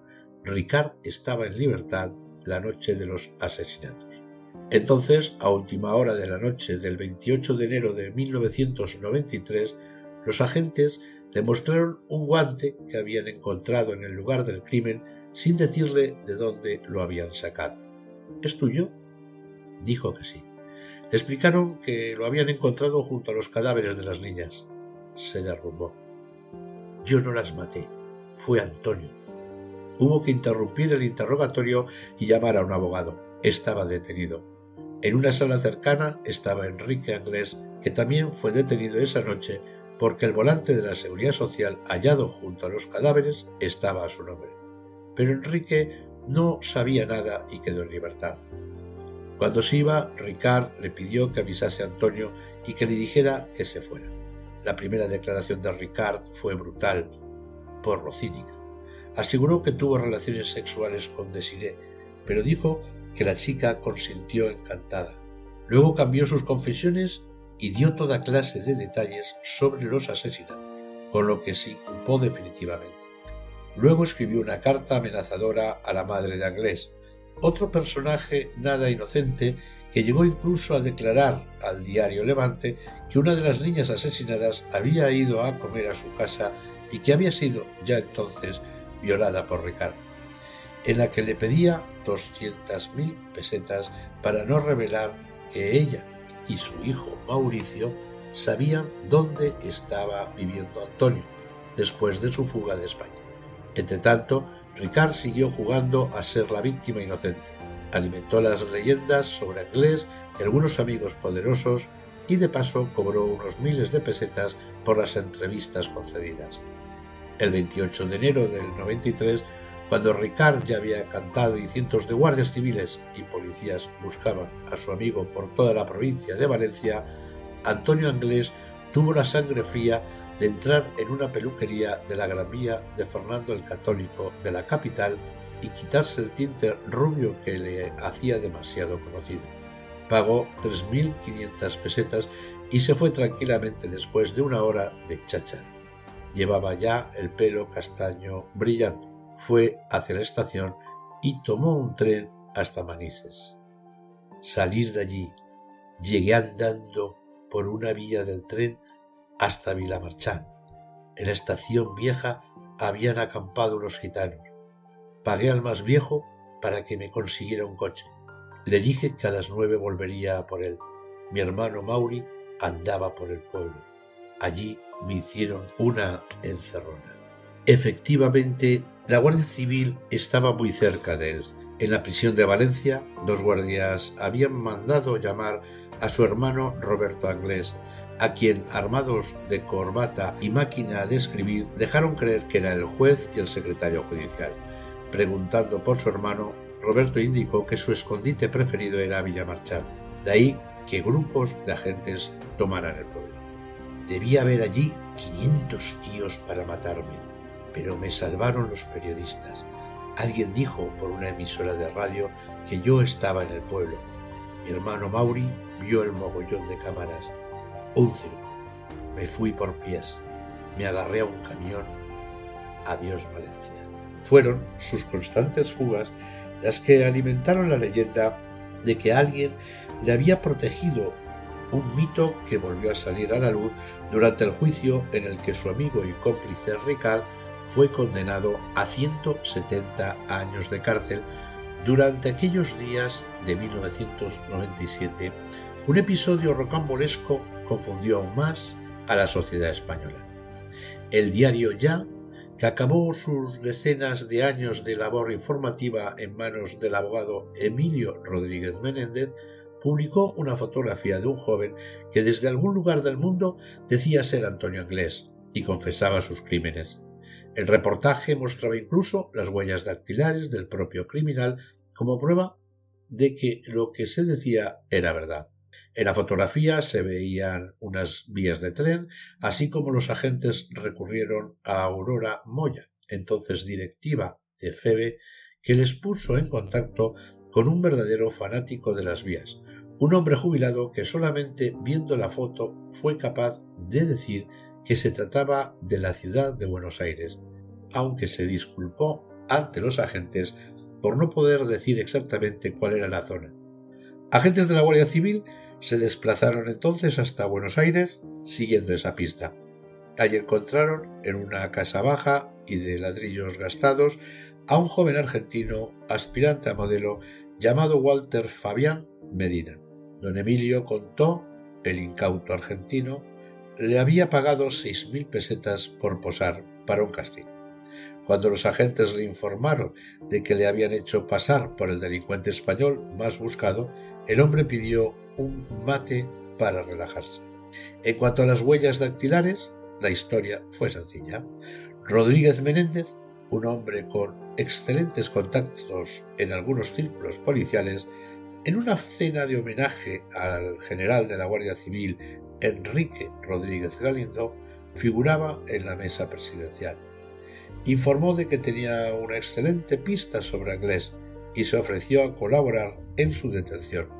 Ricard estaba en libertad la noche de los asesinatos. Entonces, a última hora de la noche del 28 de enero de 1993, los agentes le mostraron un guante que habían encontrado en el lugar del crimen sin decirle de dónde lo habían sacado. ¿Es tuyo? Dijo que sí. Le explicaron que lo habían encontrado junto a los cadáveres de las niñas. Se derrumbó. Yo no las maté. Fue Antonio. Hubo que interrumpir el interrogatorio y llamar a un abogado. Estaba detenido. En una sala cercana estaba Enrique Anglés, que también fue detenido esa noche porque el volante de la Seguridad Social hallado junto a los cadáveres estaba a su nombre. Pero Enrique no sabía nada y quedó en libertad. Cuando se iba, Ricard le pidió que avisase a Antonio y que le dijera que se fuera. La primera declaración de Ricard fue brutal, por cínica. Aseguró que tuvo relaciones sexuales con Desiré, pero dijo que la chica consintió encantada. Luego cambió sus confesiones y dio toda clase de detalles sobre los asesinatos, con lo que se inculpó definitivamente. Luego escribió una carta amenazadora a la madre de Anglés, otro personaje nada inocente que llegó incluso a declarar al diario Levante que una de las niñas asesinadas había ido a comer a su casa y que había sido ya entonces violada por Ricardo, en la que le pedía doscientas mil pesetas para no revelar que ella y su hijo Mauricio sabían dónde estaba viviendo Antonio después de su fuga de España. Entretanto, Ricard siguió jugando a ser la víctima inocente. Alimentó las leyendas sobre Anglés y algunos amigos poderosos y de paso cobró unos miles de pesetas por las entrevistas concedidas. El 28 de enero del 93 cuando Ricard ya había cantado y cientos de guardias civiles y policías buscaban a su amigo por toda la provincia de Valencia, Antonio Anglés tuvo la sangre fría de entrar en una peluquería de la Gran Vía de Fernando el Católico de la capital y quitarse el tinte rubio que le hacía demasiado conocido. Pagó 3.500 pesetas y se fue tranquilamente después de una hora de chacha. Llevaba ya el pelo castaño brillante fue hacia la estación y tomó un tren hasta Manises. Salir de allí, llegué andando por una vía del tren hasta Vilamarchán. En la estación vieja habían acampado unos gitanos. Pagué al más viejo para que me consiguiera un coche. Le dije que a las nueve volvería por él. Mi hermano Mauri andaba por el pueblo. Allí me hicieron una encerrona. Efectivamente, la Guardia Civil estaba muy cerca de él. En la prisión de Valencia, dos guardias habían mandado llamar a su hermano Roberto Anglés, a quien, armados de corbata y máquina de escribir, dejaron creer que era el juez y el secretario judicial. Preguntando por su hermano, Roberto indicó que su escondite preferido era Villamarchán, de ahí que grupos de agentes tomaran el pueblo. Debía haber allí 500 tíos para matarme, pero me salvaron los periodistas. Alguien dijo por una emisora de radio que yo estaba en el pueblo. Mi hermano Mauri vio el mogollón de cámaras. Circo. Me fui por pies, me agarré a un camión. Adiós Valencia. Fueron sus constantes fugas las que alimentaron la leyenda de que alguien le había protegido un mito que volvió a salir a la luz durante el juicio en el que su amigo y cómplice Ricard fue condenado a 170 años de cárcel durante aquellos días de 1997. Un episodio rocambolesco confundió aún más a la sociedad española. El diario Ya, que acabó sus decenas de años de labor informativa en manos del abogado Emilio Rodríguez Menéndez, publicó una fotografía de un joven que desde algún lugar del mundo decía ser Antonio Anglés y confesaba sus crímenes. El reportaje mostraba incluso las huellas dactilares del propio criminal como prueba de que lo que se decía era verdad. En la fotografía se veían unas vías de tren, así como los agentes recurrieron a Aurora Moya, entonces directiva de Febe, que les puso en contacto con un verdadero fanático de las vías, un hombre jubilado que solamente viendo la foto fue capaz de decir que se trataba de la ciudad de Buenos Aires, aunque se disculpó ante los agentes por no poder decir exactamente cuál era la zona. Agentes de la Guardia Civil se desplazaron entonces hasta Buenos Aires siguiendo esa pista. Allí encontraron en una casa baja y de ladrillos gastados a un joven argentino aspirante a modelo llamado Walter Fabián Medina. Don Emilio contó, el incauto argentino, le había pagado seis mil pesetas por posar para un casting. Cuando los agentes le informaron de que le habían hecho pasar por el delincuente español más buscado, el hombre pidió un mate para relajarse. En cuanto a las huellas dactilares, la historia fue sencilla. Rodríguez Menéndez, un hombre con excelentes contactos en algunos círculos policiales, en una cena de homenaje al general de la Guardia Civil Enrique Rodríguez Galindo, figuraba en la mesa presidencial. Informó de que tenía una excelente pista sobre Anglés y se ofreció a colaborar en su detención.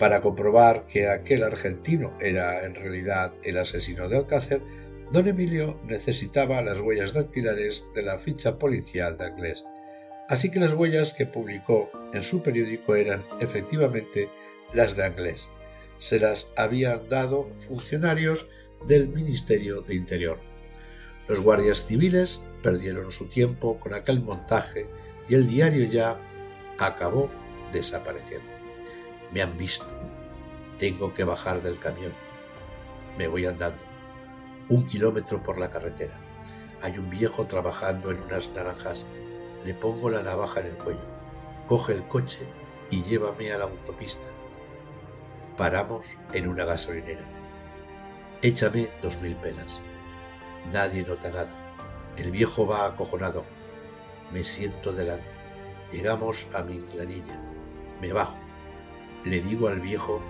Para comprobar que aquel argentino era en realidad el asesino de Alcácer, don Emilio necesitaba las huellas dactilares de la ficha policial de Anglés Así que las huellas que publicó en su periódico eran efectivamente las de Anglés. Se las habían dado funcionarios del Ministerio de Interior. Los guardias civiles perdieron su tiempo con aquel montaje y el diario ya acabó desapareciendo. Me han visto. Tengo que bajar del camión. Me voy andando. Un kilómetro por la carretera. Hay un viejo trabajando en unas naranjas le pongo la navaja en el cuello. Coge el coche y llévame a la autopista. Paramos en una gasolinera. Échame dos mil pelas. Nadie nota nada. El viejo va acojonado. Me siento delante. Llegamos a mi planilla. Me bajo. Le digo al viejo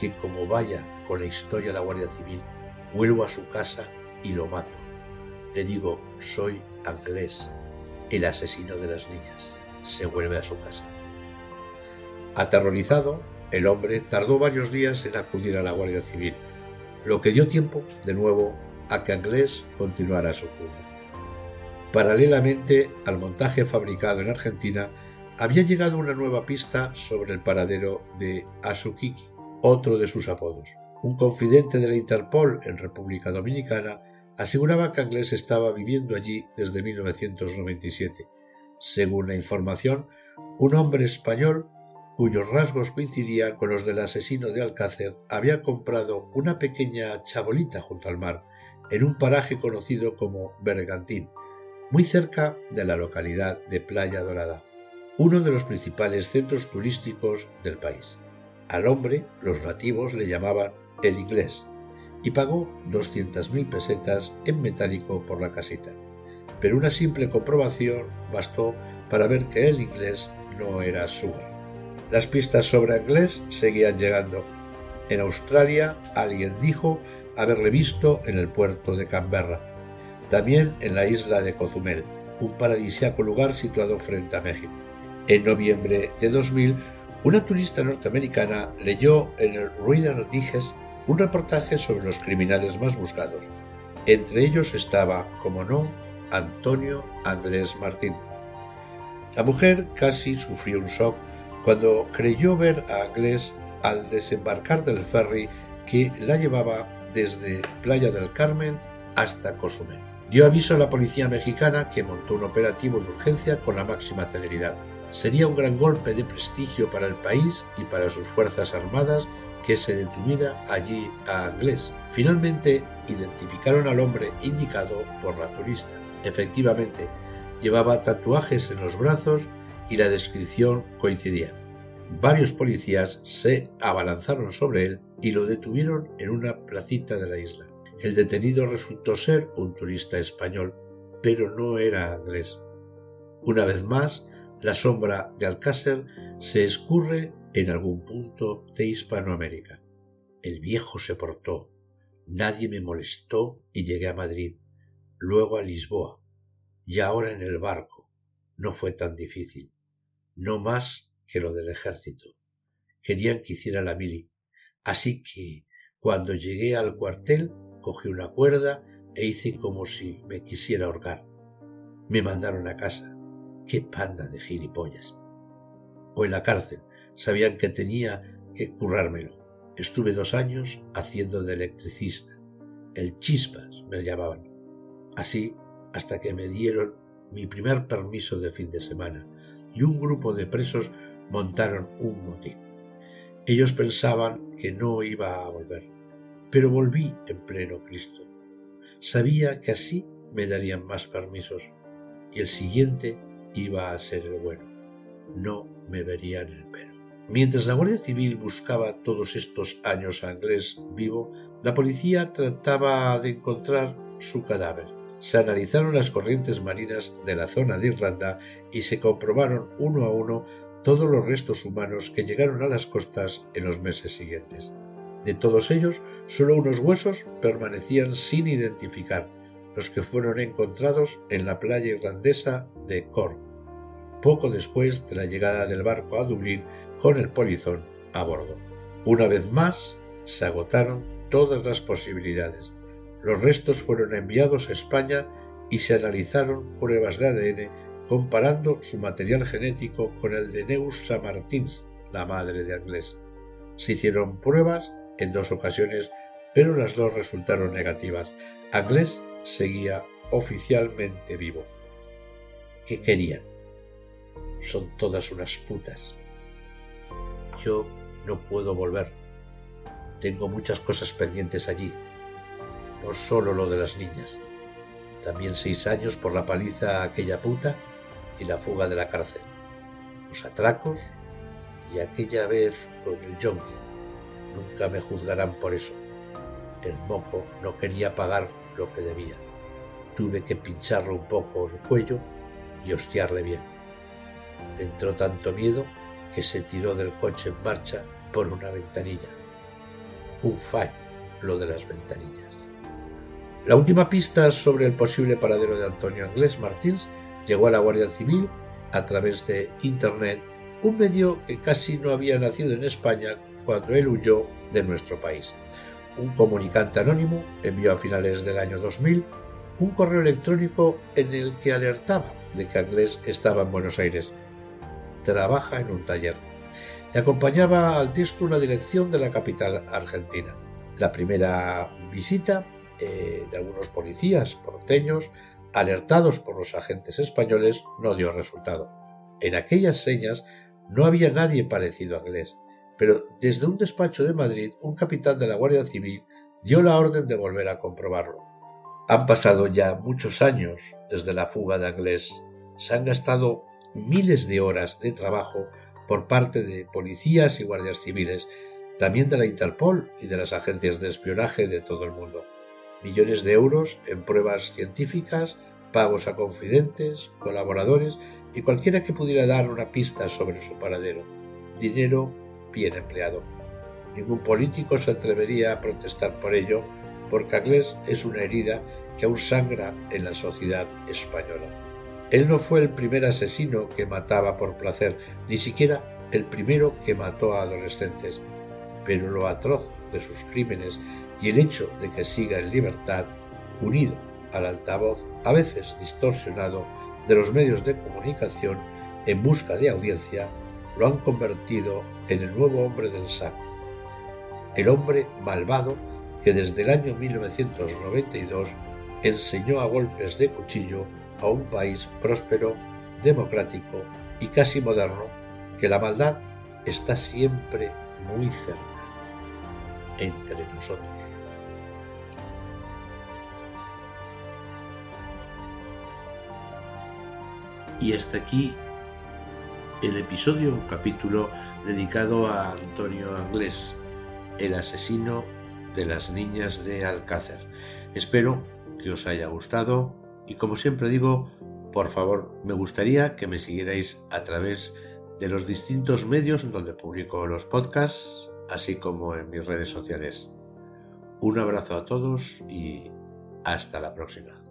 que como vaya con la historia de la Guardia Civil, vuelvo a su casa y lo mato. Le digo, soy inglés el asesino de las niñas se vuelve a su casa. Aterrorizado, el hombre tardó varios días en acudir a la Guardia Civil, lo que dio tiempo, de nuevo, a que Anglés continuara su fuga. Paralelamente al montaje fabricado en Argentina, había llegado una nueva pista sobre el paradero de Asukiki, otro de sus apodos. Un confidente de la Interpol en República Dominicana aseguraba que Anglés estaba viviendo allí desde 1997. Según la información, un hombre español cuyos rasgos coincidían con los del asesino de Alcácer había comprado una pequeña chabolita junto al mar, en un paraje conocido como Bergantín, muy cerca de la localidad de Playa Dorada, uno de los principales centros turísticos del país. Al hombre los nativos le llamaban el inglés, y pagó 200.000 pesetas en metálico por la casita. Pero una simple comprobación bastó para ver que el inglés no era Sugar. Las pistas sobre inglés seguían llegando. En Australia alguien dijo haberle visto en el puerto de Canberra, también en la isla de Cozumel, un paradisíaco lugar situado frente a México. En noviembre de 2000, una turista norteamericana leyó en el Reader Digest un reportaje sobre los criminales más buscados. Entre ellos estaba, como no, Antonio Andrés Martín. La mujer casi sufrió un shock cuando creyó ver a Anglés al desembarcar del ferry que la llevaba desde Playa del Carmen hasta Cozumel. Dio aviso a la policía mexicana que montó un operativo de urgencia con la máxima celeridad. Sería un gran golpe de prestigio para el país y para sus fuerzas armadas que se detuviera allí a Anglés. Finalmente identificaron al hombre indicado por la turista. Efectivamente, llevaba tatuajes en los brazos y la descripción coincidía. Varios policías se abalanzaron sobre él y lo detuvieron en una placita de la isla. El detenido resultó ser un turista español, pero no era inglés. Una vez más, la sombra de Alcácer se escurre en algún punto de Hispanoamérica. El viejo se portó, nadie me molestó y llegué a Madrid, luego a Lisboa, y ahora en el barco. No fue tan difícil, no más que lo del ejército. Querían que hiciera la mili, así que cuando llegué al cuartel cogí una cuerda e hice como si me quisiera ahorcar. Me mandaron a casa. ¡Qué panda de gilipollas! O en la cárcel, sabían que tenía que currármelo. Estuve dos años haciendo de electricista. El chispas me llamaban. Así hasta que me dieron mi primer permiso de fin de semana y un grupo de presos montaron un motín. Ellos pensaban que no iba a volver, pero volví en pleno Cristo. Sabía que así me darían más permisos y el siguiente iba a ser el bueno. No me verían el pelo. Mientras la Guardia Civil buscaba todos estos años a Inglés vivo, la policía trataba de encontrar su cadáver. Se analizaron las corrientes marinas de la zona de Irlanda y se comprobaron uno a uno todos los restos humanos que llegaron a las costas en los meses siguientes. De todos ellos, solo unos huesos permanecían sin identificar, los que fueron encontrados en la playa irlandesa de Cork, poco después de la llegada del barco a Dublín con el polizón a bordo. Una vez más, se agotaron todas las posibilidades. Los restos fueron enviados a España y se analizaron pruebas de ADN comparando su material genético con el de Neus Samartins, la madre de Anglés. Se hicieron pruebas en dos ocasiones, pero las dos resultaron negativas. Anglés seguía oficialmente vivo. ¿Qué querían? Son todas unas putas. Yo no puedo volver. Tengo muchas cosas pendientes allí. No solo lo de las niñas. También seis años por la paliza a aquella puta y la fuga de la cárcel. Los atracos y aquella vez con el yonki. Nunca me juzgarán por eso. El moco no quería pagar lo que debía. Tuve que pincharle un poco el cuello y hostiarle bien. entró tanto miedo que se tiró del coche en marcha por una ventanilla. Un fallo lo de las ventanillas. La última pista sobre el posible paradero de Antonio Anglés Martins llegó a la Guardia Civil a través de Internet, un medio que casi no había nacido en España cuando él huyó de nuestro país. Un comunicante anónimo envió a finales del año 2000 un correo electrónico en el que alertaba de que Anglés estaba en Buenos Aires trabaja en un taller y acompañaba al texto una dirección de la capital argentina. La primera visita eh, de algunos policías porteños, alertados por los agentes españoles, no dio resultado. En aquellas señas no había nadie parecido a inglés, pero desde un despacho de Madrid un capitán de la Guardia Civil dio la orden de volver a comprobarlo. Han pasado ya muchos años desde la fuga de Anglés. Se han gastado miles de horas de trabajo por parte de policías y guardias civiles, también de la Interpol y de las agencias de espionaje de todo el mundo. Millones de euros en pruebas científicas, pagos a confidentes, colaboradores y cualquiera que pudiera dar una pista sobre su paradero. Dinero bien empleado. Ningún político se atrevería a protestar por ello, porque Aglés es una herida que aún sangra en la sociedad española. Él no fue el primer asesino que mataba por placer, ni siquiera el primero que mató a adolescentes. pero lo atroz de sus crímenes y el hecho de que siga en libertad, unido al altavoz, a veces distorsionado, de los medios de comunicación en busca de audiencia, lo han convertido en el nuevo hombre del saco. El hombre malvado que desde el año 1992 enseñó a golpes de cuchillo a un país próspero, democrático y casi moderno, que la maldad está siempre muy cerca, entre nosotros. Y hasta aquí el episodio o capítulo dedicado a Antonio Anglés, el asesino de las niñas de Alcácer. Espero que os haya gustado y como siempre digo, por favor, me gustaría que me siguierais a través de los distintos medios donde publico los podcasts, así como en mis redes sociales. Un abrazo a todos y hasta la próxima.